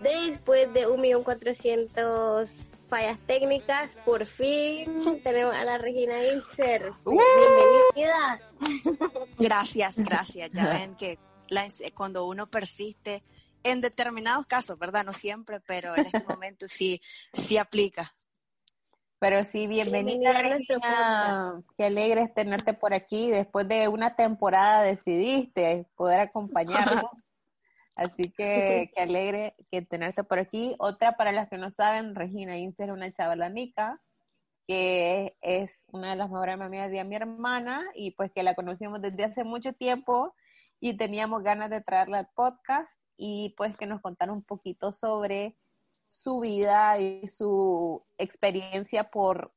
Después de 1.400.000 fallas técnicas, por fin tenemos a la Regina Inser. Bienvenida. Gracias, gracias. Ya ven que cuando uno persiste en determinados casos, ¿verdad? No siempre, pero en este momento sí, sí aplica. Pero sí, bienvenida, Regina. Qué alegre es tenerte por aquí. Después de una temporada decidiste poder acompañarnos. Así que qué alegre que tenerte por aquí. Otra para las que no saben, Regina Ince es una chavalanica que es una de las mejores amigas de mi hermana y pues que la conocimos desde hace mucho tiempo y teníamos ganas de traerla al podcast y pues que nos contara un poquito sobre su vida y su experiencia por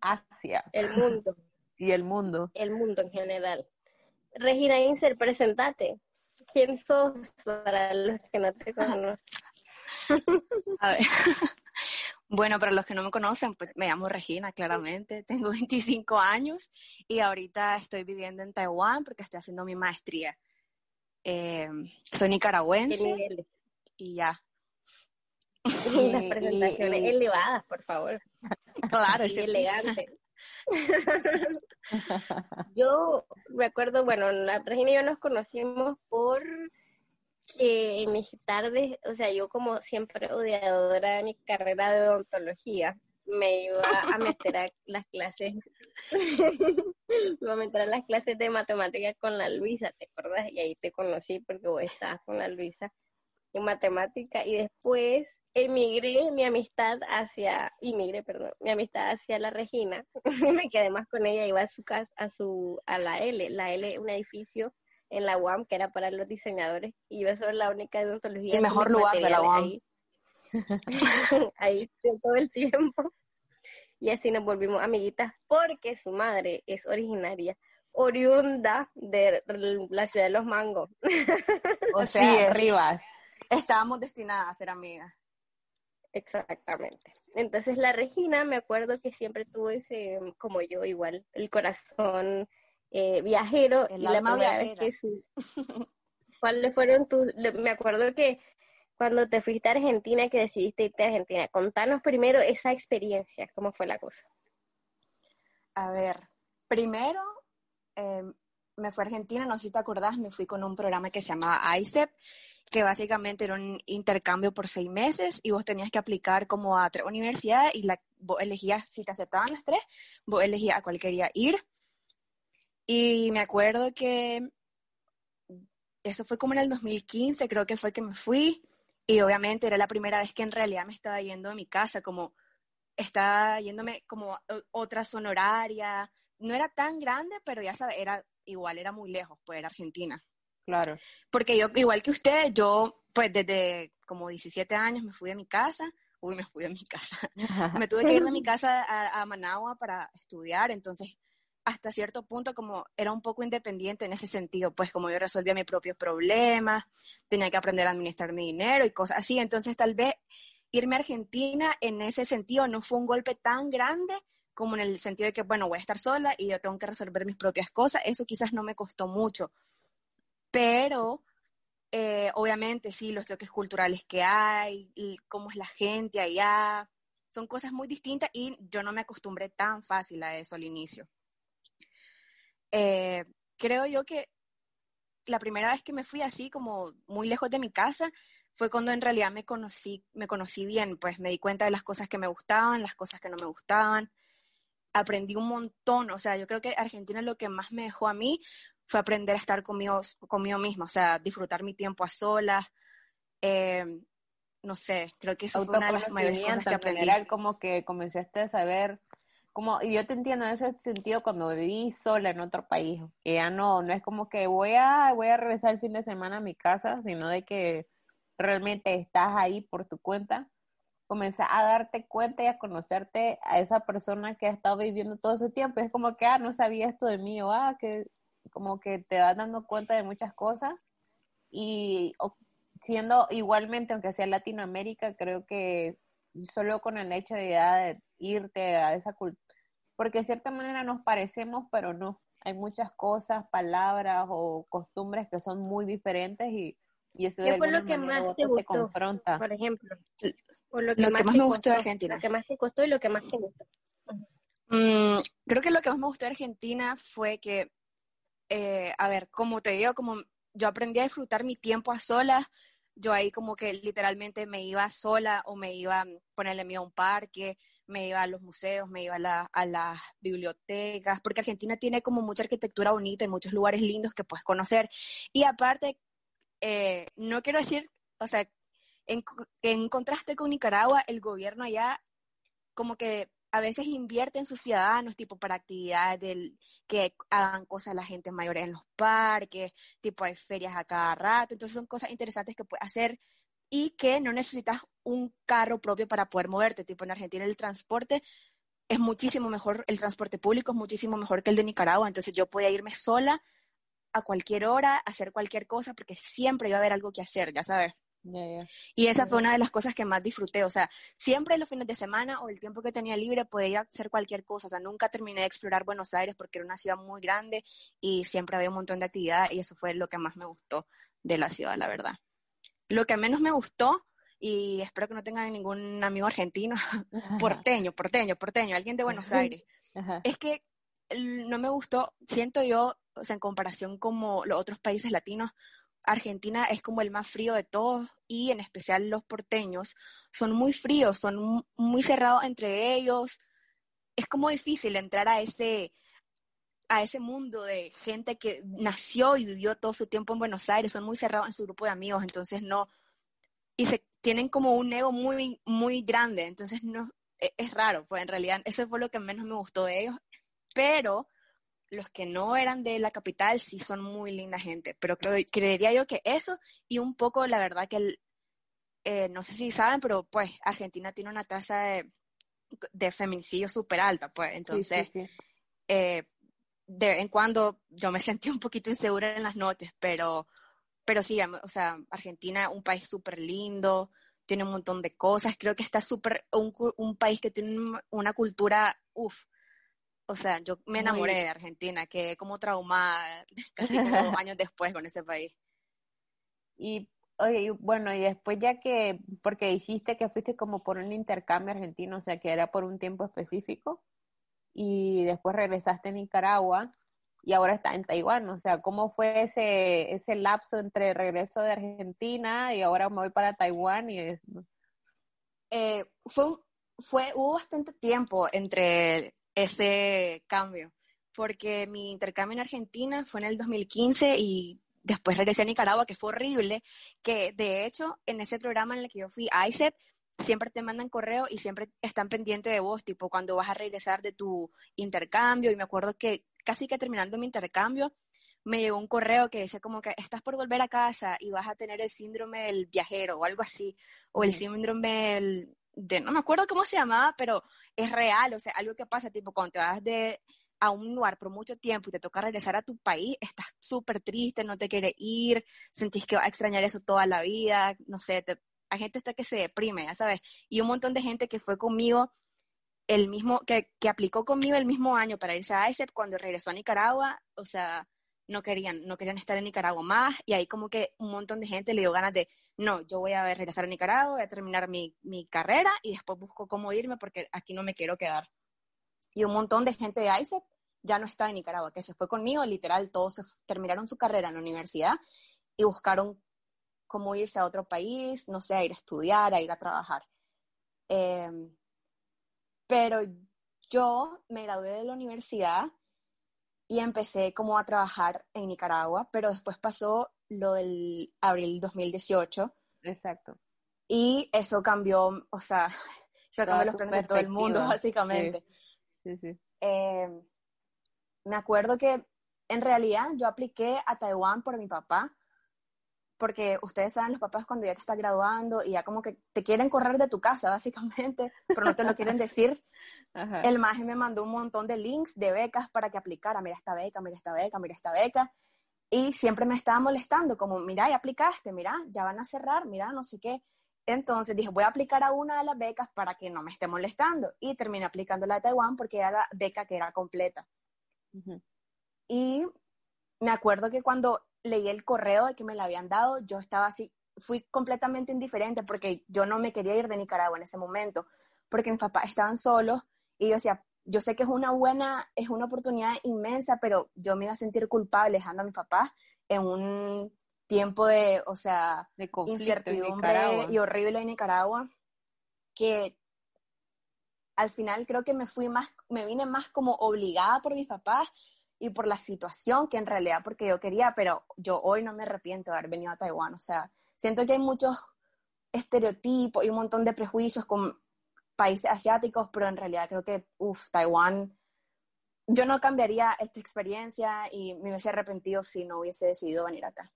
Asia. El mundo. Y el mundo. El mundo en general. Regina Inser, presentate. ¿Quién sos para los que no te conocen? A ver. Bueno, para los que no me conocen, pues me llamo Regina, claramente. Tengo 25 años y ahorita estoy viviendo en Taiwán porque estoy haciendo mi maestría. Eh, soy nicaragüense. Y ya. Y las presentaciones elevadas, por favor. Claro, es elegante. yo recuerdo, bueno, la Regina y yo nos conocimos por que en mis tardes, o sea, yo como siempre odiadora de mi carrera de odontología, me iba a meter a las clases, me iba a meter a las clases de matemáticas con la Luisa, ¿te acuerdas? Y ahí te conocí porque vos estabas con la Luisa en matemática y después emigré mi amistad hacia, emigré, perdón, mi amistad hacia la Regina, me quedé más con ella, iba a su casa, a su, a la L, la L, un edificio en la UAM que era para los diseñadores, y yo soy la única de odontología. El mejor lugar de la UAM. Ahí, ahí todo el tiempo. Y así nos volvimos amiguitas porque su madre es originaria, oriunda de la ciudad de Los Mangos. O sea, arriba. Estábamos destinadas a ser amigas. Exactamente. Entonces la Regina, me acuerdo que siempre tuvo ese, como yo igual, el corazón eh, viajero el y la primera vez que sus... ¿Cuáles fueron tus...? Me acuerdo que cuando te fuiste a Argentina, que decidiste irte a Argentina, contanos primero esa experiencia, cómo fue la cosa. A ver, primero em, me fui a Argentina, no sé si te acordás, me fui con un programa que se llamaba ICEP, que básicamente era un intercambio por seis meses y vos tenías que aplicar como a tres universidades y la, vos elegías, si te aceptaban las tres, vos elegías a cuál quería ir. Y me acuerdo que eso fue como en el 2015, creo que fue que me fui. Y obviamente era la primera vez que en realidad me estaba yendo de mi casa, como estaba yéndome como otra sonoraria. No era tan grande, pero ya sabes, era igual, era muy lejos, pues era Argentina. Claro. Porque yo, igual que usted, yo pues desde como 17 años me fui de mi casa, uy, me fui de mi casa, me tuve que ir de mi casa a, a, Managua para estudiar, entonces hasta cierto punto como era un poco independiente en ese sentido, pues como yo resolvía mis propios problemas, tenía que aprender a administrar mi dinero y cosas así, entonces tal vez irme a Argentina en ese sentido no fue un golpe tan grande como en el sentido de que, bueno, voy a estar sola y yo tengo que resolver mis propias cosas, eso quizás no me costó mucho, pero eh, obviamente sí, los choques culturales que hay, cómo es la gente allá, son cosas muy distintas y yo no me acostumbré tan fácil a eso al inicio. Eh, creo yo que la primera vez que me fui así como muy lejos de mi casa fue cuando en realidad me conocí, me conocí bien, pues me di cuenta de las cosas que me gustaban, las cosas que no me gustaban. Aprendí un montón, o sea, yo creo que Argentina lo que más me dejó a mí fue aprender a estar conmigo, conmigo misma, o sea, disfrutar mi tiempo a solas. Eh, no sé, creo que eso fue una de las mayores cosas que aprendí. General, como que comenzaste a saber, como, y yo te entiendo en ese sentido cuando viví sola en otro país, que ya no, no es como que voy a, voy a regresar el fin de semana a mi casa, sino de que realmente estás ahí por tu cuenta, comenzar a darte cuenta y a conocerte a esa persona que ha estado viviendo todo ese tiempo. Es como que, ah, no sabía esto de mí, o ah, que como que te vas dando cuenta de muchas cosas y siendo igualmente, aunque sea Latinoamérica, creo que solo con el hecho de, de irte a esa cultura, porque de cierta manera nos parecemos, pero no, hay muchas cosas, palabras o costumbres que son muy diferentes y, y eso ¿Qué fue lo que más te gustó, confronta. por ejemplo? lo que, más, me gustó de Argentina. Lo que más te costó y lo que más te gustó. Mm, creo que lo que más me gustó de Argentina fue que, eh, a ver, como te digo, como yo aprendí a disfrutar mi tiempo a solas, yo ahí como que literalmente me iba sola o me iba a ponerle miedo a un parque, me iba a los museos, me iba a, las bibliotecas, porque Argentina tiene como mucha arquitectura bonita y muchos lugares lindos que puedes conocer. Y aparte, eh, no quiero decir, o sea, en, en contraste con Nicaragua, el gobierno allá como que a veces invierte en sus ciudadanos, tipo para actividades del, que hagan cosas la gente mayor en los parques, tipo hay ferias a cada rato, entonces son cosas interesantes que puedes hacer y que no necesitas un carro propio para poder moverte, tipo en Argentina el transporte es muchísimo mejor, el transporte público es muchísimo mejor que el de Nicaragua, entonces yo podía irme sola a cualquier hora, hacer cualquier cosa, porque siempre iba a haber algo que hacer, ya sabes. Y esa fue una de las cosas que más disfruté. O sea, siempre los fines de semana o el tiempo que tenía libre podía hacer cualquier cosa. O sea, nunca terminé de explorar Buenos Aires porque era una ciudad muy grande y siempre había un montón de actividad y eso fue lo que más me gustó de la ciudad, la verdad. Lo que menos me gustó, y espero que no tengan ningún amigo argentino, porteño, porteño, porteño, alguien de Buenos Aires, es que no me gustó, siento yo, o sea, en comparación como los otros países latinos, Argentina es como el más frío de todos y en especial los porteños son muy fríos, son muy cerrados entre ellos. Es como difícil entrar a ese, a ese mundo de gente que nació y vivió todo su tiempo en Buenos Aires, son muy cerrados en su grupo de amigos, entonces no, y se tienen como un ego muy, muy grande, entonces no, es, es raro, pues en realidad eso fue lo que menos me gustó de ellos, pero los que no eran de la capital sí son muy linda gente, pero creo, creería yo que eso y un poco la verdad que, eh, no sé si saben, pero pues Argentina tiene una tasa de, de feminicidio súper alta, pues entonces eh, de vez en cuando yo me sentí un poquito insegura en las noches, pero, pero sí, o sea, Argentina un país súper lindo, tiene un montón de cosas, creo que está súper, un, un país que tiene una cultura, uff, o sea, yo me enamoré de Argentina, quedé como traumada casi como años después con ese país. Y, oye, bueno, y después ya que, porque dijiste que fuiste como por un intercambio argentino, o sea, que era por un tiempo específico, y después regresaste a Nicaragua y ahora está en Taiwán, o sea, ¿cómo fue ese, ese lapso entre regreso de Argentina y ahora me voy para Taiwán? Y, eh, fue, fue, hubo bastante tiempo entre ese cambio, porque mi intercambio en Argentina fue en el 2015 y después regresé a Nicaragua, que fue horrible, que de hecho en ese programa en el que yo fui, ICEP, siempre te mandan correo y siempre están pendientes de vos, tipo cuando vas a regresar de tu intercambio, y me acuerdo que casi que terminando mi intercambio, me llegó un correo que decía como que estás por volver a casa y vas a tener el síndrome del viajero o algo así, o el síndrome del, de, no me acuerdo cómo se llamaba, pero es real, o sea, algo que pasa, tipo, cuando te vas de a un lugar por mucho tiempo y te toca regresar a tu país, estás súper triste, no te quieres ir, sentís que vas a extrañar eso toda la vida, no sé, hay gente hasta que se deprime, ya sabes, y un montón de gente que fue conmigo el mismo, que, que aplicó conmigo el mismo año para irse a ISEP cuando regresó a Nicaragua, o sea, no querían, no querían estar en Nicaragua más, y ahí como que un montón de gente le dio ganas de, no, yo voy a regresar a Nicaragua, voy a terminar mi, mi carrera y después busco cómo irme porque aquí no me quiero quedar. Y un montón de gente de ISEP ya no está en Nicaragua, que se fue conmigo, literal, todos terminaron su carrera en la universidad y buscaron cómo irse a otro país, no sé, a ir a estudiar, a ir a trabajar. Em, pero yo me gradué de la universidad y empecé como a trabajar en Nicaragua, pero después pasó lo del abril 2018. Exacto. Y eso cambió, o sea, eso cambió los planes de todo el mundo, básicamente. Sí, sí. Eh, me acuerdo que en realidad yo apliqué a Taiwán por mi papá, porque ustedes saben, los papás cuando ya te estás graduando y ya como que te quieren correr de tu casa, básicamente, pero no te lo quieren decir. El maje me mandó un montón de links de becas para que aplicara. Mira esta beca, mira esta beca, mira esta beca. Y siempre me estaba molestando, como, mira, ya aplicaste, mira, ya van a cerrar, mira, no sé qué. Entonces dije, voy a aplicar a una de las becas para que no me esté molestando. Y terminé aplicando la de Taiwán porque era la beca que era completa. Y me acuerdo que cuando leí el correo de que me la habían dado, yo estaba así, fui completamente indiferente porque yo no me quería ir de Nicaragua en ese momento, porque mis papás estaban solos y yo decía, yo sé que es una buena, es una oportunidad inmensa, pero yo me iba a sentir culpable dejando a mis papás en un tiempo de, o sea, de incertidumbre y horrible en Nicaragua, que al final creo que me fui más, me vine más como obligada por mis papás y por la situación que en realidad porque yo quería, pero yo hoy no me arrepiento de haber venido a Taiwán, o sea, siento que hay muchos estereotipos y un montón de prejuicios con países asiáticos, pero en realidad creo que, uff, Taiwán, yo no cambiaría esta experiencia y me hubiese arrepentido si no hubiese decidido venir acá.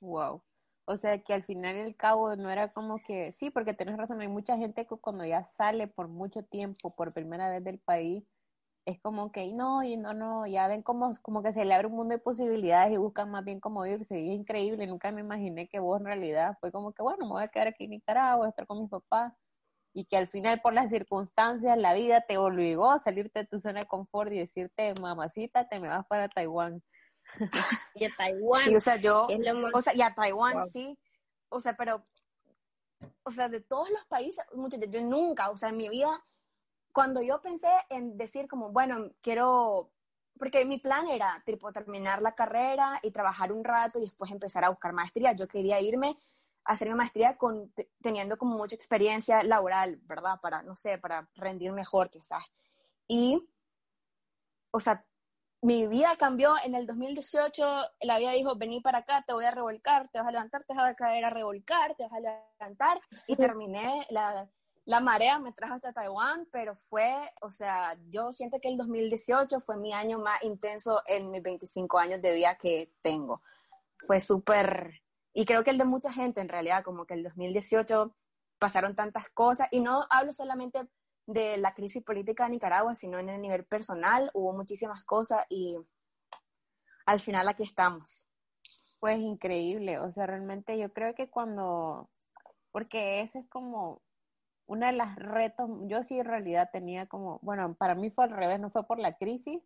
Wow. O sea que al final y al cabo no era como que, sí, porque tienes razón, hay mucha gente que cuando ya sale por mucho tiempo, por primera vez del país, es como que no, y no, no, ya ven como, como que se le abre un mundo de posibilidades y buscan más bien cómo irse. Y es increíble, nunca me imaginé que vos en realidad fue como que, bueno, me voy a quedar aquí en Nicaragua, a estar con mis papás y que al final por las circunstancias la vida te obligó a salirte de tu zona de confort y decirte, mamacita, te me vas para Taiwán. y a Taiwán. Sí, o sea, yo, o sea, y a Taiwán sí, o sea, pero, o sea, de todos los países, muchachos, yo nunca, o sea, en mi vida, cuando yo pensé en decir como, bueno, quiero, porque mi plan era, tipo, terminar la carrera y trabajar un rato y después empezar a buscar maestría, yo quería irme hacer mi maestría con, teniendo como mucha experiencia laboral, ¿verdad? Para, no sé, para rendir mejor quizás. Y, o sea, mi vida cambió en el 2018, la vida dijo, vení para acá, te voy a revolcar, te vas a levantar, te vas a caer a revolcar, te vas a levantar, y terminé, la, la marea me trajo hasta Taiwán, pero fue, o sea, yo siento que el 2018 fue mi año más intenso en mis 25 años de vida que tengo. Fue súper y creo que el de mucha gente, en realidad, como que el 2018 pasaron tantas cosas, y no hablo solamente de la crisis política de Nicaragua, sino en el nivel personal, hubo muchísimas cosas y al final aquí estamos. Pues increíble, o sea, realmente yo creo que cuando, porque ese es como una de las retos, yo sí en realidad tenía como, bueno, para mí fue al revés, no fue por la crisis,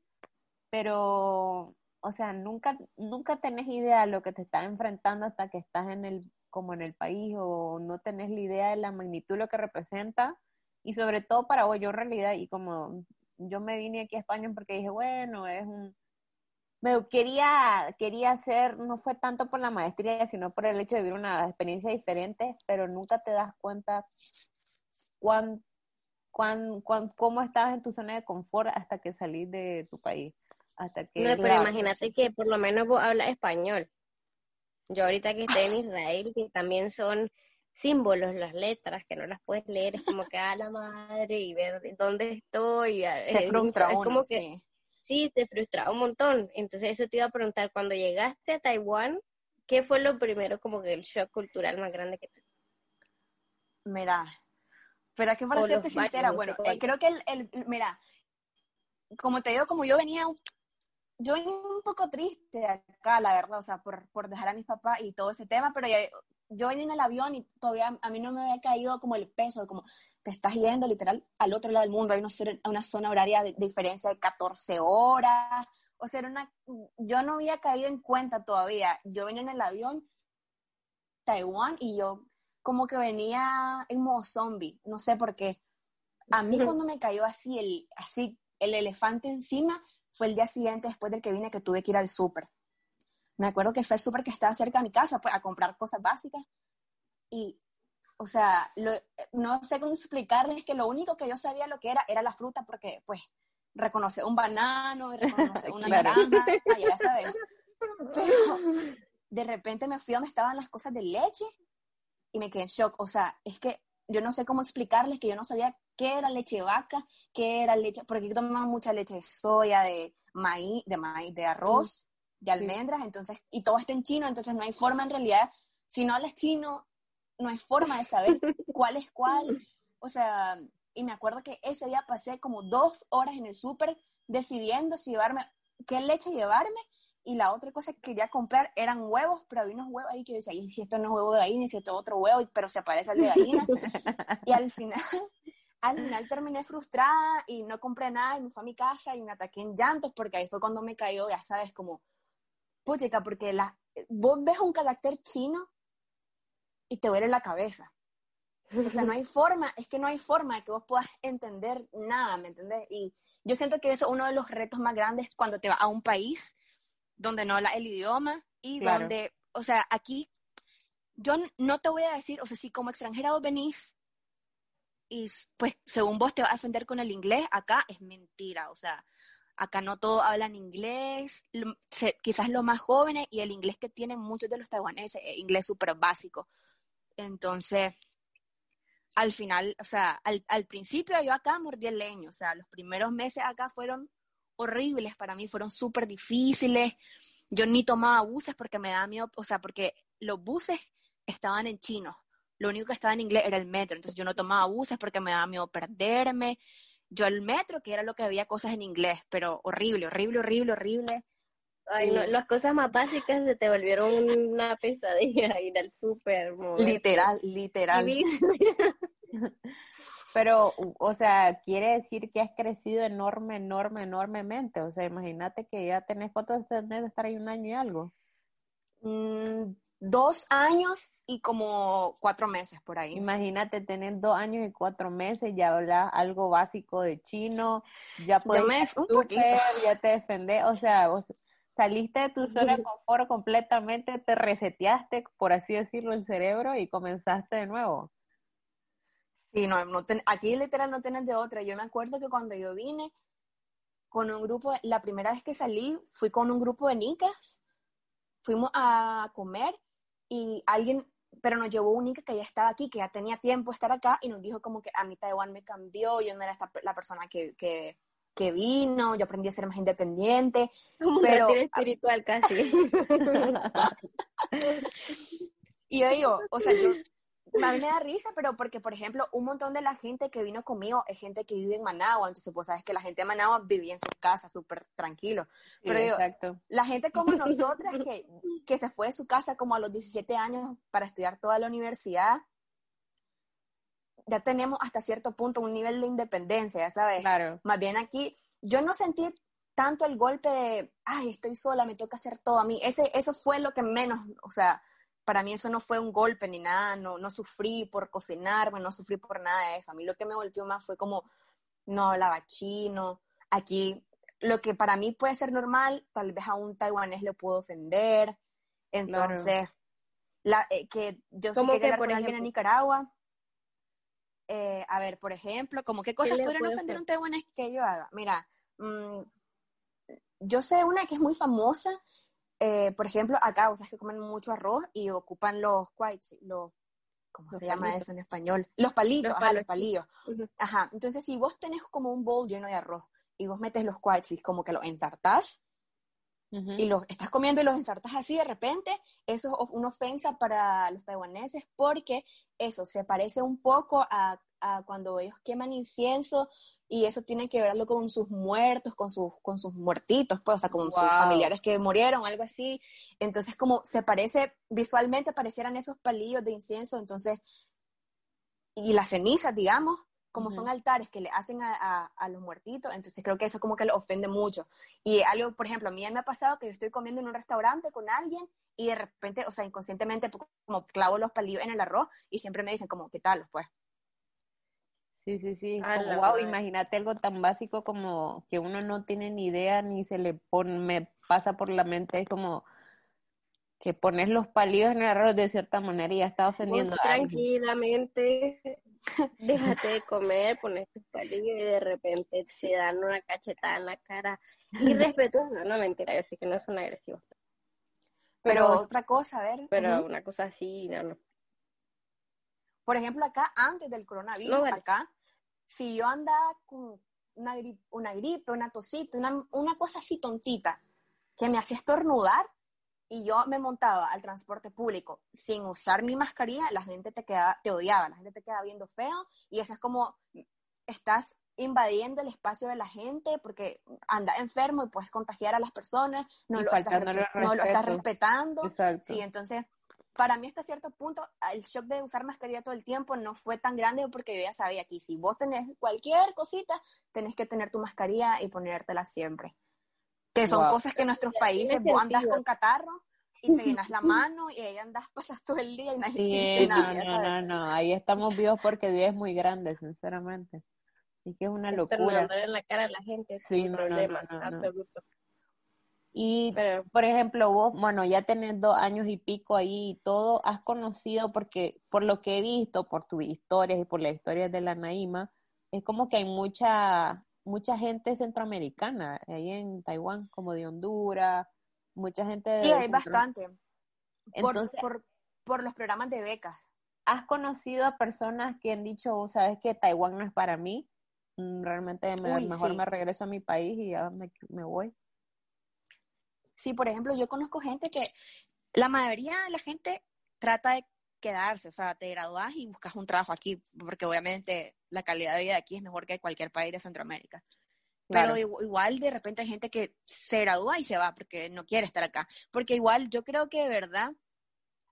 pero o sea, nunca, nunca tenés idea de lo que te estás enfrentando hasta que estás en el, como en el país o no tenés la idea de la magnitud de lo que representa. Y sobre todo para vos, yo en realidad, y como yo me vine aquí a España porque dije, bueno, es un, me quería, quería hacer, no fue tanto por la maestría, sino por el hecho de vivir una experiencia diferente, pero nunca te das cuenta cuán, cuán, cuán, cómo estabas en tu zona de confort hasta que salís de tu país hasta que... No, pero imagínate que por lo menos vos hablas español. Yo ahorita que estoy en Israel, que también son símbolos las letras, que no las puedes leer, es como que a la madre y ver dónde estoy. Se frustra es como que, sí. sí, te frustra un montón. Entonces eso te iba a preguntar, cuando llegaste a Taiwán, ¿qué fue lo primero como que el shock cultural más grande que te... Mira, pero que para serte sincera, bueno, eh, creo que el, el, mira, como te digo, como yo venía yo venía un poco triste acá, la verdad, o sea, por, por dejar a mis papás y todo ese tema, pero yo venía en el avión y todavía a mí no me había caído como el peso, como te estás yendo literal al otro lado del mundo, hay una, una zona horaria de, diferencia de 14 horas, o sea, era una, yo no había caído en cuenta todavía, yo venía en el avión Taiwán y yo como que venía en modo zombie, no sé por qué. A mí cuando me cayó así el, así el elefante encima, fue el día siguiente después del que vine que tuve que ir al súper. Me acuerdo que fue el súper que estaba cerca de mi casa, pues, a comprar cosas básicas. Y, o sea, no sé cómo explicarles que lo único que yo sabía lo que era, era la fruta, porque, pues, reconoce un banano, reconoce una naranja, ya sabes. Pero de repente me fui a donde estaban las cosas de leche y me quedé en shock. O sea, es que yo no sé cómo explicarles que yo no sabía qué era leche de vaca, qué era leche, porque yo tomaba mucha leche de soya, de maíz, de maíz, de arroz, de almendras, entonces, y todo está en chino, entonces no hay forma en realidad, si no hablas chino, no hay forma de saber cuál es cuál. O sea, y me acuerdo que ese día pasé como dos horas en el súper decidiendo si llevarme, qué leche llevarme, y la otra cosa que quería comprar eran huevos, pero había unos huevos ahí que decía, y si esto no es huevo de gallina, y si esto es otro huevo, pero se parece al de gallina. y al final, al final terminé frustrada y no compré nada y me fui a mi casa y me ataqué en llantos porque ahí fue cuando me cayó, ya sabes, como, puchica, porque la, vos ves un carácter chino y te duele la cabeza. O sea, no hay forma, es que no hay forma de que vos puedas entender nada, ¿me entendés? Y yo siento que eso es uno de los retos más grandes cuando te vas a un país donde no habla el idioma y donde, o sea, aquí yo no te voy a decir, o sea, si como extranjera vos venís y pues según vos te vas a defender con el inglés, acá es mentira, o sea, acá no todos hablan inglés, quizás los más jóvenes y el inglés que tienen muchos de los taiwaneses es inglés súper básico. Entonces, al final, o sea, al, al, principio yo acá mordí el leño, o sea, los primeros meses acá fueron horribles para mí, fueron súper difíciles. Yo ni tomaba buses porque me daba miedo, o sea, porque los buses estaban en chino, lo único que estaba en inglés era el metro, entonces yo no tomaba buses porque me daba miedo perderme. Yo el metro, que era lo que había cosas en inglés, pero horrible, horrible, horrible, horrible. Ay, no, las cosas más básicas se te volvieron una pesadilla ir al súper. Literal, literal. Pero, o sea, quiere decir que has crecido enorme, enorme, enormemente. O sea, imagínate que ya tenés, ¿cuánto tenés de estar ahí un año y algo? Mm, dos años y como cuatro meses por ahí. Imagínate tener dos años y cuatro meses, ya hablas algo básico de chino, ya puedes ya te defendés, o sea, vos saliste de tu zona de confort completamente, te reseteaste, por así decirlo, el cerebro y comenzaste de nuevo. Sí, no, no aquí literal no tienes de otra. Yo me acuerdo que cuando yo vine con un grupo, la primera vez que salí, fui con un grupo de nicas, fuimos a comer y alguien, pero nos llevó un nica que ya estaba aquí, que ya tenía tiempo de estar acá y nos dijo como que a mí Taiwán me cambió, yo no era esta, la persona que, que, que vino, yo aprendí a ser más independiente. Un pero espiritual casi. y yo digo, o sea, yo, a mí me da risa, pero porque, por ejemplo, un montón de la gente que vino conmigo es gente que vive en Managua, entonces, pues, sabes que la gente de Managua vivía en su casa súper tranquilo. Pero exacto. la gente como nosotras, que, que se fue de su casa como a los 17 años para estudiar toda la universidad, ya tenemos hasta cierto punto un nivel de independencia, ya sabes. Claro. Más bien aquí, yo no sentí tanto el golpe de, ay, estoy sola, me toca hacer todo a mí. Ese, eso fue lo que menos, o sea, para mí eso no fue un golpe ni nada, no, no sufrí por cocinarme, no sufrí por nada de eso. A mí lo que me golpeó más fue como, no hablaba chino. Aquí, lo que para mí puede ser normal, tal vez a un taiwanés le puedo ofender. Entonces, la, eh, que yo sé que, por alguien en Nicaragua, eh, a ver, por ejemplo, como qué cosas podrían ofender a un taiwanés que yo haga. Mira, mm, yo sé una que es muy famosa, eh, por ejemplo, acá, o sea, que comen mucho arroz y ocupan los quaits, los, ¿cómo se llama eso en español? Los palitos, los ajá, los palillos. Ajá, entonces si vos tenés como un bowl lleno de arroz y vos metes los quaits como que los ensartás, y los estás comiendo y los ensartas así de repente, eso es una ofensa para los taiwaneses porque eso se parece un poco a, cuando ellos queman incienso y eso tiene que verlo con sus muertos, con sus, con sus muertitos, pues, o sea, con sus familiares que murieron, algo así. Entonces, como se parece, visualmente parecieran esos palillos de incienso, entonces, y las cenizas, digamos, como son altares que le hacen a, los muertitos, entonces creo que eso como que lo ofende mucho. Y algo, por ejemplo, a mí me ha pasado que yo estoy comiendo en un restaurante con alguien y de repente, o sea, inconscientemente como clavo los palillos en el arroz y siempre me dicen como, ¿qué tal? Pues. Sí, sí, sí. wow, imagínate algo tan básico como que uno no tiene ni idea ni se le pone, me pasa por la mente, es como que pones los palillos en el arroz de cierta manera y ya está ofendiendo a Tranquilamente, déjate de comer, pones tus palillos y de repente se dan una cachetada en la cara. Irrespetuoso, no mentira, yo sé que no son agresivos. Pero, otra cosa, a ver. Pero una cosa así, no, no. Por ejemplo, acá, antes del coronavirus, acá, si yo andaba con una gripe, una, gripe, una tosita, una, una cosa así tontita, que me hacía estornudar, y yo me montaba al transporte público sin usar mi mascarilla, la gente te, quedaba, te odiaba, la gente te quedaba viendo feo y eso es como estás invadiendo el espacio de la gente porque anda enfermo y puedes contagiar a las personas, no, lo estás, no lo estás, respetando. Sí, entonces para mí hasta cierto punto el shock de usar mascarilla todo el tiempo no fue tan grande porque yo ya sabía que si vos tenés cualquier cosita, tenés que tener tu mascarilla y ponértela siempre. Que son cosas que en nuestros países vos andas con catarro y te llenas la mano y ahí andas, pasas todo el día y nadie dice nada. No, no, no, ahí estamos vivos porque Dios es muy grande, sinceramente. Y que es una locura. en la cara a la gente sin problema, absoluto. Y, por ejemplo, vos, bueno, ya tenés dos años y pico ahí y todo, has conocido, porque por lo que he visto, por tus historias y por las historias de la Naima, es como que hay mucha, mucha gente centroamericana ahí en Taiwán, como de Honduras, mucha gente de... Sí, hay bastante. Entonces, por, por, los programas de becas. ¿Has conocido a personas que han dicho, sabes que Taiwán no es para mí? Mm, realmente mejor me regreso a mi país y ya me, me voy. Sí, por ejemplo, yo conozco gente que la mayoría de la gente trata de quedarse, o sea, te gradúas y buscas un trabajo aquí, porque obviamente la calidad de vida aquí es mejor que cualquier país de Centroamérica. Pero igual de repente hay gente que se gradúa y se va porque no quiere estar acá. Porque igual yo creo que de verdad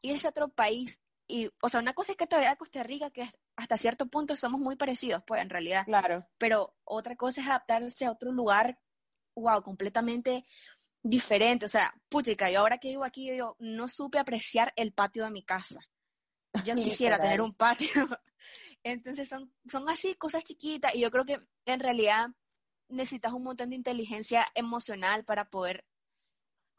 irse a otro país y, o sea, una cosa es que te vaya a Costa Rica, que hasta cierto punto somos muy parecidos, pues en realidad. Claro. Pero otra cosa es adaptarse a otro lugar, wow, completamente diferente. O sea, puchica, yo ahora que vivo aquí, yo no supe apreciar el patio de mi casa. Yo quisiera tener un patio. Entonces son, son así cosas chiquitas y yo creo que en realidad necesitas un montón de inteligencia emocional para poder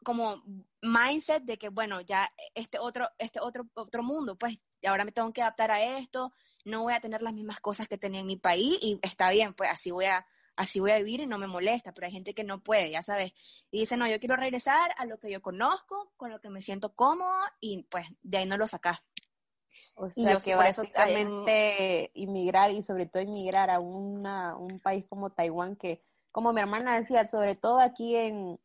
como mindset de que bueno, ya este otro este otro otro mundo, pues ahora me tengo que adaptar a esto, no voy a tener las mismas cosas que tenía en mi país y está bien, pues así voy a así voy a vivir y no me molesta, pero hay gente que no puede, ya sabes, y dice, no, yo quiero regresar a lo que yo conozco, con lo que me siento cómodo, y pues de ahí no lo sacas. O sea, que básicamente inmigrar y sobre todo inmigrar a una, un país como Taiwán que, como mi hermana decía, sobre todo aquí en,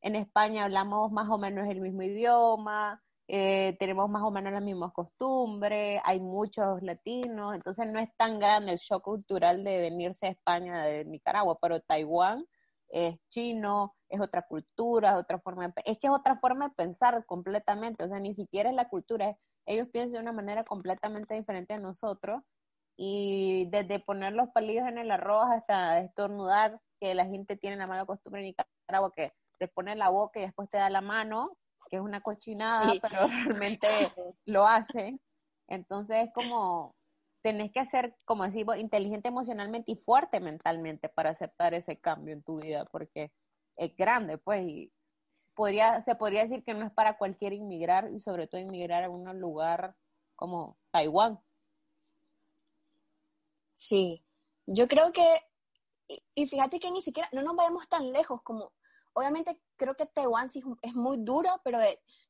en España hablamos más o menos el mismo idioma, eh, tenemos más o menos las mismas costumbres, hay muchos latinos, entonces no es tan grande el shock cultural de venirse a España de Nicaragua, pero Taiwán es chino, es otra cultura, es otra forma de, es que es otra forma de pensar completamente, o sea, ni siquiera es la cultura, ellos piensan de una manera completamente diferente a nosotros y desde poner los palillos en el arroz hasta estornudar, que la gente tiene la mala costumbre en Nicaragua que te pone la boca y después te da la mano, que es una cochinada, pero realmente lo hace. Entonces es como, tenés que ser, como decimos, inteligente emocionalmente y fuerte mentalmente para aceptar ese cambio en tu vida, porque es grande, pues, y podría, se podría decir que no es para cualquier inmigrar, y sobre todo inmigrar a un lugar como Taiwán. Sí, yo creo que, y fíjate que ni siquiera, no nos vayamos tan lejos como obviamente creo que Taiwán sí es muy duro, pero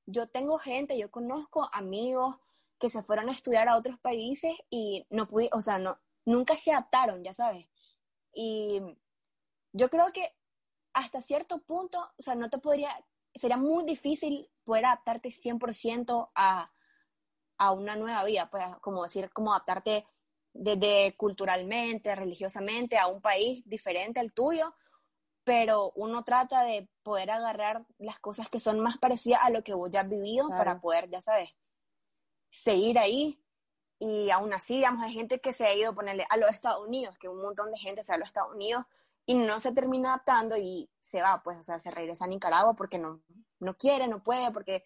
yo tengo gente, yo conozco amigos que se fueron a estudiar a otros países y no pude, o sea, no, nunca se adaptaron, ya sabes. Y yo creo que hasta cierto punto, o sea, no te podría, sería muy difícil poder adaptarte 100% a, a una nueva vida, pues como decir, como adaptarte desde culturalmente, religiosamente a un país diferente al tuyo, pero uno trata de poder agarrar las cosas que son más parecidas a lo que vos ya has vivido para poder, ya sabes, seguir ahí. Y aún así, digamos, hay gente que se ha ido a ponerle a los Estados Unidos, que un montón de gente se va a los Estados Unidos y no se termina adaptando y se va, pues, o sea, se regresa a Nicaragua porque no, no quiere, no puede, porque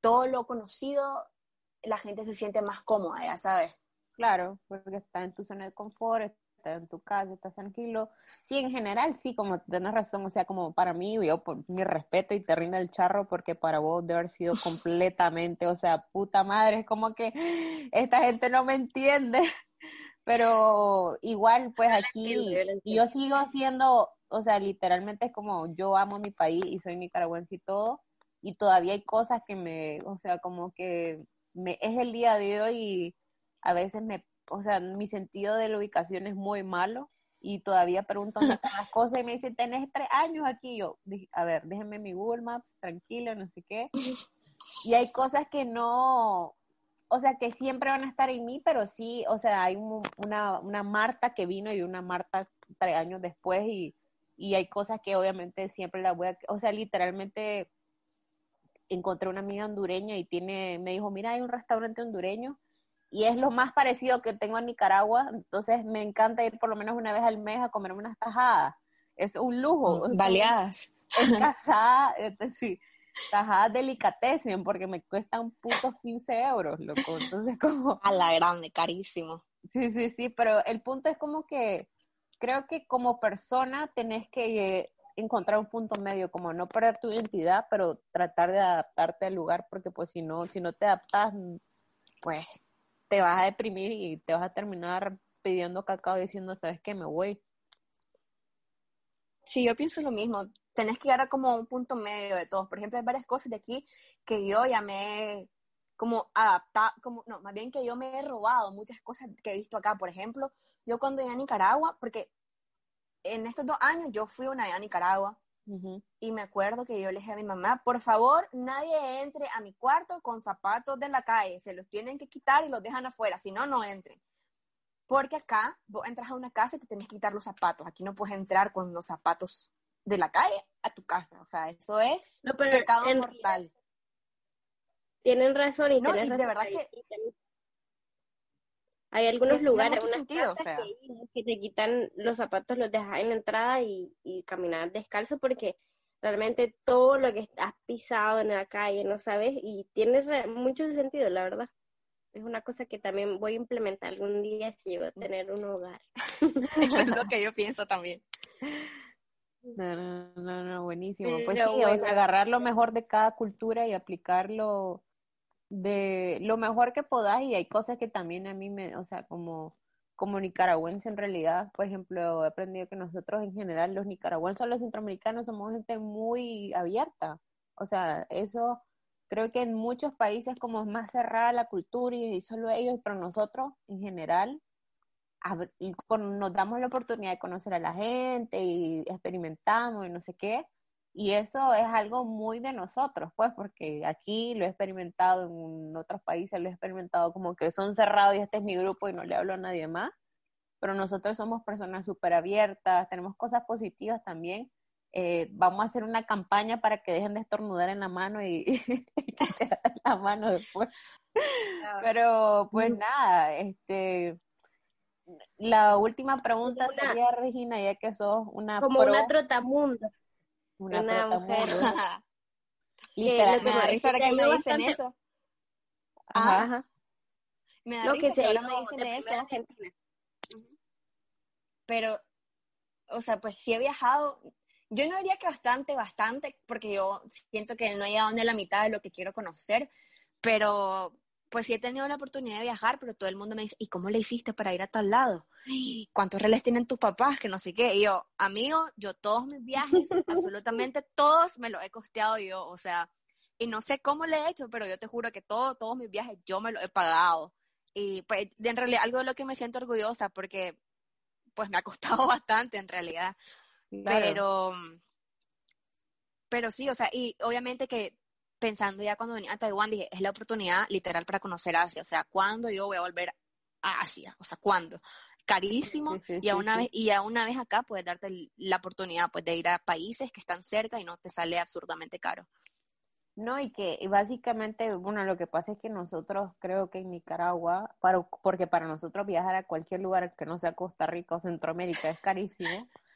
todo lo conocido, la gente se siente más cómoda, ya sabes. Claro, porque está en tu zona de confort, estás en tu casa, estás tranquilo. Sí, en general, sí, como tienes razón, o sea, como para mí, yo por mi respeto y te rinde el charro porque para vos debe haber sido completamente, o sea, puta madre, es como que esta gente no me entiende. Pero igual, pues aquí, yo sigo haciendo, o sea, literalmente es como yo amo mi país y soy nicaragüense y todo, y todavía hay cosas que me, o sea, como que me, es el día de hoy y a veces me o sea, mi sentido de la ubicación es muy malo y todavía pregunto las cosas y me dicen, tenés tres años aquí. Yo, a ver, déjenme mi Google Maps, tranquilo, no sé qué. Y hay cosas que no, o sea, que siempre van a estar en mí, pero sí, o sea, hay una, una Marta que vino y una Marta tres años después y, y hay cosas que obviamente siempre las voy a, o sea, literalmente encontré una amiga hondureña y tiene, me dijo, mira, hay un restaurante hondureño y es lo más parecido que tengo en Nicaragua, entonces me encanta ir por lo menos una vez al mes a comerme unas tajadas. Es un lujo. Baleadas. Es casada, sí, tajadas delicatessen porque me cuestan putos 15 euros, loco. Entonces como... A la grande, carísimo. Sí, sí, sí, pero el punto es como que creo que como persona tenés que encontrar un punto medio, como no perder tu identidad, pero tratar de adaptarte al lugar, porque pues si no, si no te adaptas, pues te vas a deprimir y te vas a terminar pidiendo cacao diciendo, ¿sabes qué? Me voy. Sí, yo pienso lo mismo. Tenés que llegar a como un punto medio de todo. Por ejemplo, hay varias cosas de aquí que yo ya me como adaptado, como, no, más bien que yo me he robado muchas cosas que he visto acá. Por ejemplo, yo cuando iba a Nicaragua, porque en estos dos años yo fui una vez a Nicaragua y me acuerdo que yo le dije a mi mamá, por favor, nadie entre a mi cuarto con zapatos de la calle, se los tienen que quitar y los dejan afuera, si no, no entren. Porque acá vos entras a una casa y te tenés que quitar los zapatos, aquí no puedes entrar con los zapatos de la calle a tu casa, o sea, eso es pecado mortal. Tienen razón y no, y de verdad que hay algunos lugares, sentido, que, te quitan los zapatos, los dejas en la entrada y, y caminar descalzo porque realmente todo lo que has pisado en la calle, no sabes, y tiene mucho sentido, la verdad. Es una cosa que también voy a implementar algún día si llego a tener un hogar. Eso es lo que yo pienso también. No, no, no, buenísimo. pues sí, agarrar lo mejor de cada cultura y aplicarlo de lo mejor que podáis y hay cosas que también a mí me, o sea, como, como nicaragüense en realidad, por ejemplo, he aprendido que nosotros en general, los nicaragüenses o los centroamericanos, somos gente muy abierta. O sea, eso creo que en muchos países como es más cerrada la cultura y, solo ellos, pero nosotros en general nos damos la oportunidad de conocer a la gente y experimentamos y no sé qué. Y eso es algo muy de nosotros, pues, porque aquí lo he experimentado, en otros países lo he experimentado como que son cerrados y este es mi grupo y no le hablo a nadie más. Pero nosotros somos personas súper abiertas, tenemos cosas positivas también. Eh, vamos a hacer una campaña para que dejen de estornudar en la mano y, que la mano después. Pero pues nada, este la última pregunta sería Regina, ya que sos una como una trotamundo una, mujer. Literalmente. ahora que me dicen eso. Ajá. Me da risa que, ahora me dicen eso. Pero, o sea, pues sí he viajado. Yo no diría que bastante, bastante, porque yo siento que no he llegado ni a la mitad de lo que quiero conocer, pero pues sí he tenido la oportunidad de viajar, pero todo el mundo me dice, ¿y cómo le hiciste para ir a tal lado? ¿Cuántos reales tienen tus papás? Que no sé qué. Y yo, amigo, yo todos mis viajes, absolutamente todos me los he costeado yo, o sea, y no sé cómo le he hecho, pero yo te juro que todo, todos mis viajes yo me los he pagado. Y pues en realidad algo de lo que me siento orgullosa porque pues me ha costado bastante en realidad. Pero, pero sí, o sea, y obviamente que pensando ya cuando venía a Taiwán, dije, es la oportunidad literal para conocer Asia. O sea, ¿cuándo yo voy a volver a Asia? O sea, ¿cuándo? Carísimo y, a una vez, y a una vez acá puedes darte la oportunidad pues, de ir a países que están cerca y no te sale absurdamente caro. No, y que básicamente, bueno, lo que pasa es que nosotros creo que en Nicaragua, para, porque para nosotros viajar a cualquier lugar que no sea Costa Rica o Centroamérica es carísimo.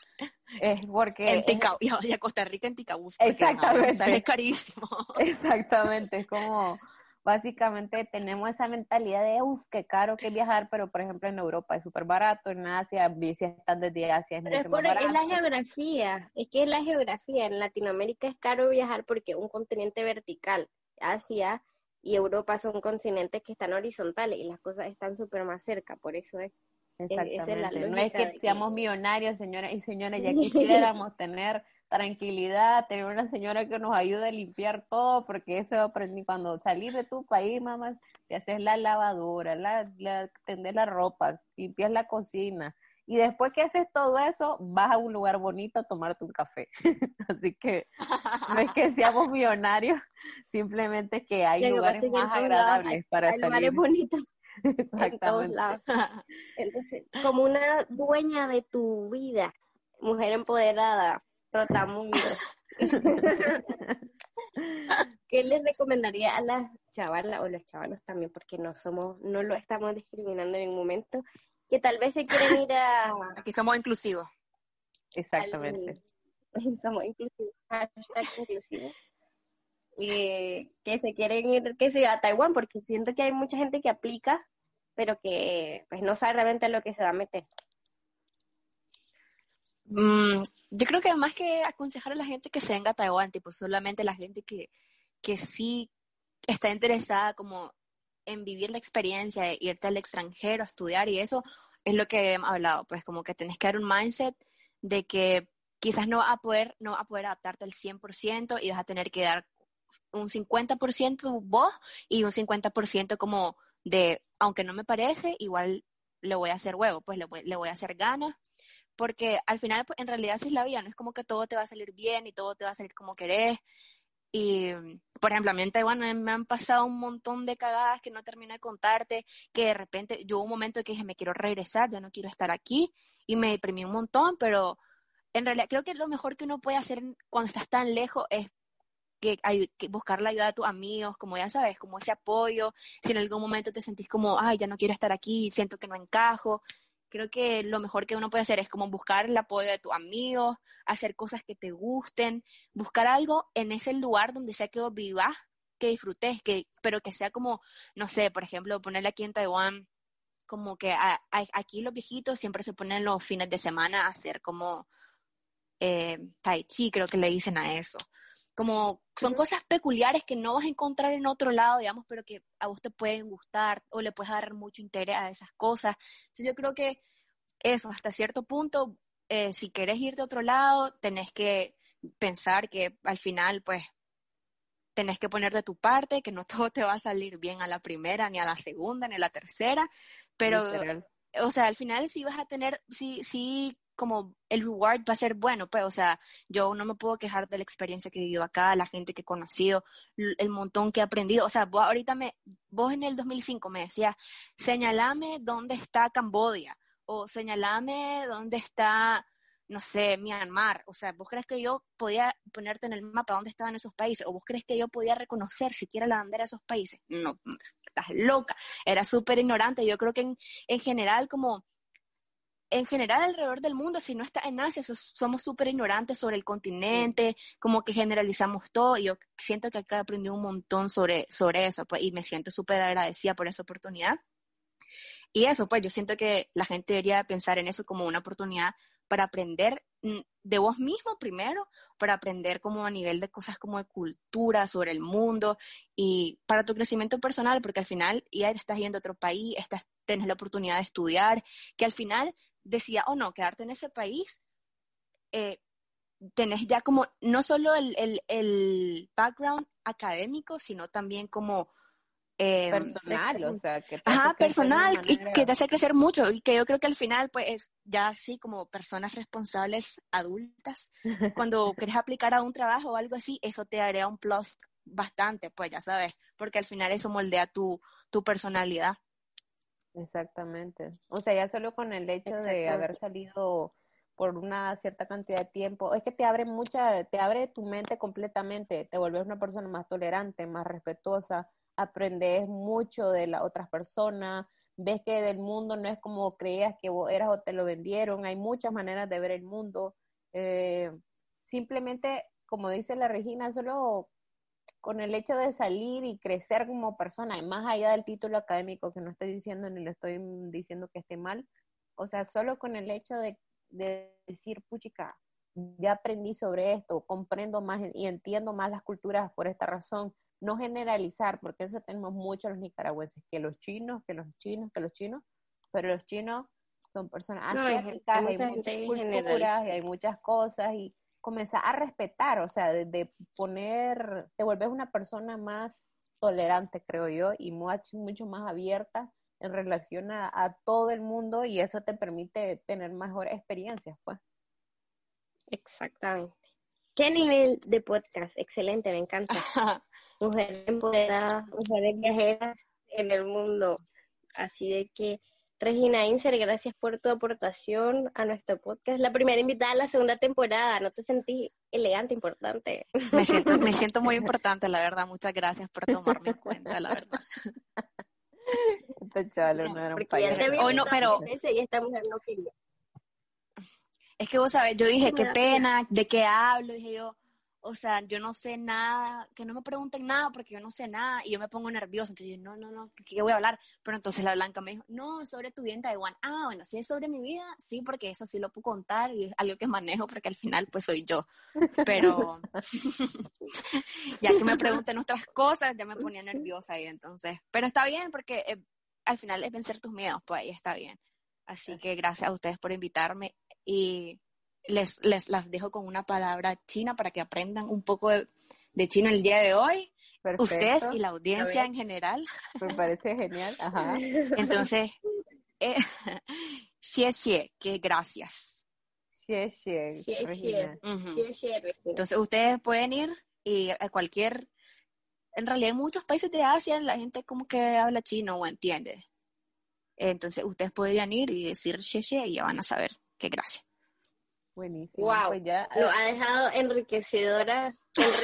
Es porque... En Tica, y a Costa Rica en Ticabús, exactamente. es carísimo. Exactamente, es como, básicamente tenemos esa mentalidad de, uff, qué caro que viajar, pero por ejemplo en Europa es súper barato, en Asia, si están desde Asia es mucho más barato. Es la geografía, es que es la geografía, en Latinoamérica es caro viajar porque es un continente vertical, Asia y Europa son continentes que están horizontales y las cosas están súper más cerca, por eso es. Exactamente. no es que seamos millonarios, señoras y señores, ya quisiéramos tener tranquilidad, tener una señora que nos ayude a limpiar todo, porque eso aprendí cuando salí de tu país, mamá, te haces la lavadora, la, la tender la ropa, limpias la cocina. Y después que haces todo eso, vas a un lugar bonito a tomarte un café. Así que no es que seamos millonarios, simplemente que hay lugares más agradables para hay salir. Lugares bonitos en todos lados. Entonces, como una dueña de tu vida, mujer empoderada, trotamundo. ¿qué les recomendaría a las chavalas o los chavalos también, porque no somos, no lo estamos discriminando en ningún momento, que tal vez se quieren ir a... Aquí somos inclusivos. Exactamente. somos inclusivos, hashtag inclusivos. Que se quieren ir, que se a Taiwán, porque siento que hay mucha gente que aplica, pero que pues no sabe realmente lo que se va a meter. Mm, yo creo que más que aconsejar a la gente que se venga a Taiwán, tipo solamente la gente que, que sí está interesada como en vivir la experiencia, de irte al extranjero a estudiar y eso es lo que hemos hablado, pues como que tenés que dar un mindset de que quizás no vas a poder, no a poder adaptarte al 100% y vas a tener que dar un 50% vos y un 50% como de, aunque no me parece, igual le voy a hacer huevo, pues le voy, le voy a hacer ganas, porque al final, pues, en realidad sí es la vida, no es como que todo te va a salir bien y todo te va a salir como querés, y, por ejemplo, a mí me han pasado un montón de cagadas que no termino de contarte, que de repente yo hubo un momento que dije, me quiero regresar, ya no quiero estar aquí, y me deprimí un montón, pero en realidad creo que lo mejor que uno puede hacer cuando estás tan lejos es que, hay, que buscar la ayuda de tus amigos, como ya sabes, como ese apoyo, si en algún momento te sentís como, ay, ya no quiero estar aquí, siento que no encajo, creo que lo mejor que uno puede hacer es como buscar el apoyo de tus amigos, hacer cosas que te gusten, buscar algo en ese lugar donde sea que vos vivas, que disfrutes, que, pero que sea como, no sé, por ejemplo, ponerle aquí en Taiwán, como que aquí los viejitos siempre se ponen los fines de semana a hacer como eh, tai chi, creo que le dicen a eso. Como son cosas peculiares que no vas a encontrar en otro lado, digamos, pero que a vos te pueden gustar o le puedes dar mucho interés a esas cosas. Entonces yo creo que eso, hasta cierto punto, eh, si querés ir de otro lado, tenés que pensar que al final, pues, tenés que poner de tu parte, que no todo te va a salir bien a la primera, ni a la segunda, ni a la tercera, pero, o sea, al final sí vas a tener, sí, sí como el reward va a ser bueno, pues, o sea, yo no me puedo quejar de la experiencia que he vivido acá, la gente que he conocido, el montón que he aprendido, o sea, vos ahorita me, vos en el 2005 me decías, señalame dónde está Cambodia, o señalame dónde está, no sé, Myanmar, o sea, vos crees que yo podía ponerte en el mapa dónde estaban esos países, o vos crees que yo podía reconocer siquiera la bandera de esos países, no, estás loca, era súper ignorante, yo creo que en, en general como en general alrededor del mundo, si no está en Asia, somos súper ignorantes sobre el continente, como que generalizamos todo. Y yo siento que acá he aprendido un montón sobre, sobre eso, pues, y me siento súper agradecida por esa oportunidad. Y eso, pues, yo siento que la gente debería pensar en eso como una oportunidad para aprender mm, de vos mismo primero, para aprender como a nivel de cosas como de cultura, sobre el mundo y para tu crecimiento personal, porque al final ya estás yendo a otro país, estás, tienes la oportunidad de estudiar, que al final decía o no quedarte en ese país, eh, tenés ya como no solo el, el, background académico, sino también como... Eh, personal, o sea, que Ajá, personal, y que te hace crecer mucho, y que yo creo que al final, pues, ya así como personas responsables adultas, cuando quieres aplicar a un trabajo o algo así, eso te daría un plus bastante, pues ya sabes, porque al final eso moldea tu, tu personalidad. Exactamente. O sea, ya solo con el hecho de haber salido por una cierta cantidad de tiempo, es que te abre mucha, te abre tu mente completamente, te vuelves una persona más tolerante, más respetuosa, aprendes mucho de las otras personas, ves que del mundo no es como creías que vos eras o te lo vendieron, hay muchas maneras de ver el mundo. Eh, simplemente, como dice la Regina, solo con el hecho de salir y crecer como persona, más allá del título académico, que no estoy diciendo ni le estoy diciendo que esté mal, o sea, solo con el hecho de, decir, puchica, ya aprendí sobre esto, comprendo más y entiendo más las culturas por esta razón, no generalizar, porque eso tenemos muchos los nicaragüenses, que los chinos, que los chinos, que los chinos, pero los chinos son personas asiáticas, hay, muchas culturas y hay muchas cosas y comenzar a respetar, o sea, de, poner, te vuelves una persona más tolerante, creo yo, y mucho, mucho más abierta en relación a, todo el mundo y eso te permite tener mejores experiencias, pues. Exactamente. ¿Qué nivel de podcast? Excelente, me encanta. mujeres empoderadas, mujeres viajeras en el mundo. Así de que Regina Inser, gracias por tu aportación a nuestro podcast. La primera invitada a la segunda temporada, ¿no te sentí elegante, importante? Me siento, me siento muy importante, la verdad. Muchas gracias por tomarme en cuenta, la verdad. Este chalo no era un no, pero... Y esta mujer no quería. Es que vos sabés, yo dije, qué pena, ¿de qué hablo? Dije yo, o sea, yo no sé nada, que no me pregunten nada porque yo no sé nada y yo me pongo nerviosa, entonces yo, no, no, no, ¿qué voy a hablar? Pero entonces la Blanca me dijo, no, sobre tu vida en Taiwán. Ah, bueno, si es sobre mi vida, sí, porque eso sí lo puedo contar y es algo que manejo porque al final pues soy yo. Pero ya que me pregunten otras cosas, ya me ponía nerviosa y entonces, pero está bien porque eh, al final es vencer tus miedos, pues ahí está bien. Así que gracias a ustedes por invitarme y les, les las dejo con una palabra china para que aprendan un poco de, chino el día de hoy. Ustedes y la audiencia en general. Me parece genial. Ajá. Entonces, eh, xie que gracias. Xie xie. Entonces, ustedes pueden ir y a cualquier. En realidad, en muchos países de Asia, la gente como que habla chino o entiende. Entonces, ustedes podrían ir y decir xie xie y ya van a saber qué gracias. Buenísimo. Wow, pues ya, lo ha dejado enriquecedora,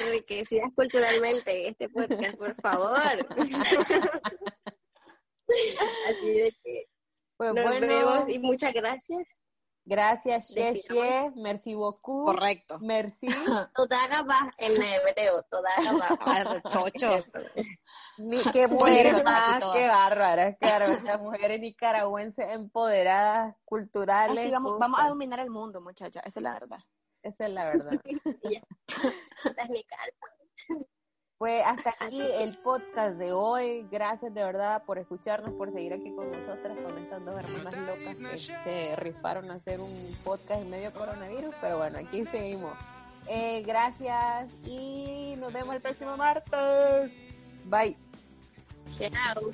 enriquecidas culturalmente este podcast, por favor. Así de que pues nos bueno, vemos y muchas gracias. Gracias, Xie, merci beaucoup. Correcto. Merci. Toda gaba en hebreo, toda gaba. Chocho. Ni, qué mujeres más, qué bárbaras, claro, estas mujeres nicaragüenses empoderadas, culturales. Así vamos, vamos a dominar el mundo, muchacha, esa es la verdad. Esa es la verdad. Pues hasta aquí el podcast de hoy. Gracias de verdad por escucharnos, por seguir aquí con nosotras, con estas dos hermanas locas que se rifaron a hacer un podcast en medio coronavirus. Pero bueno, aquí seguimos. Eh, gracias y nos vemos el próximo martes. Bye. Chao.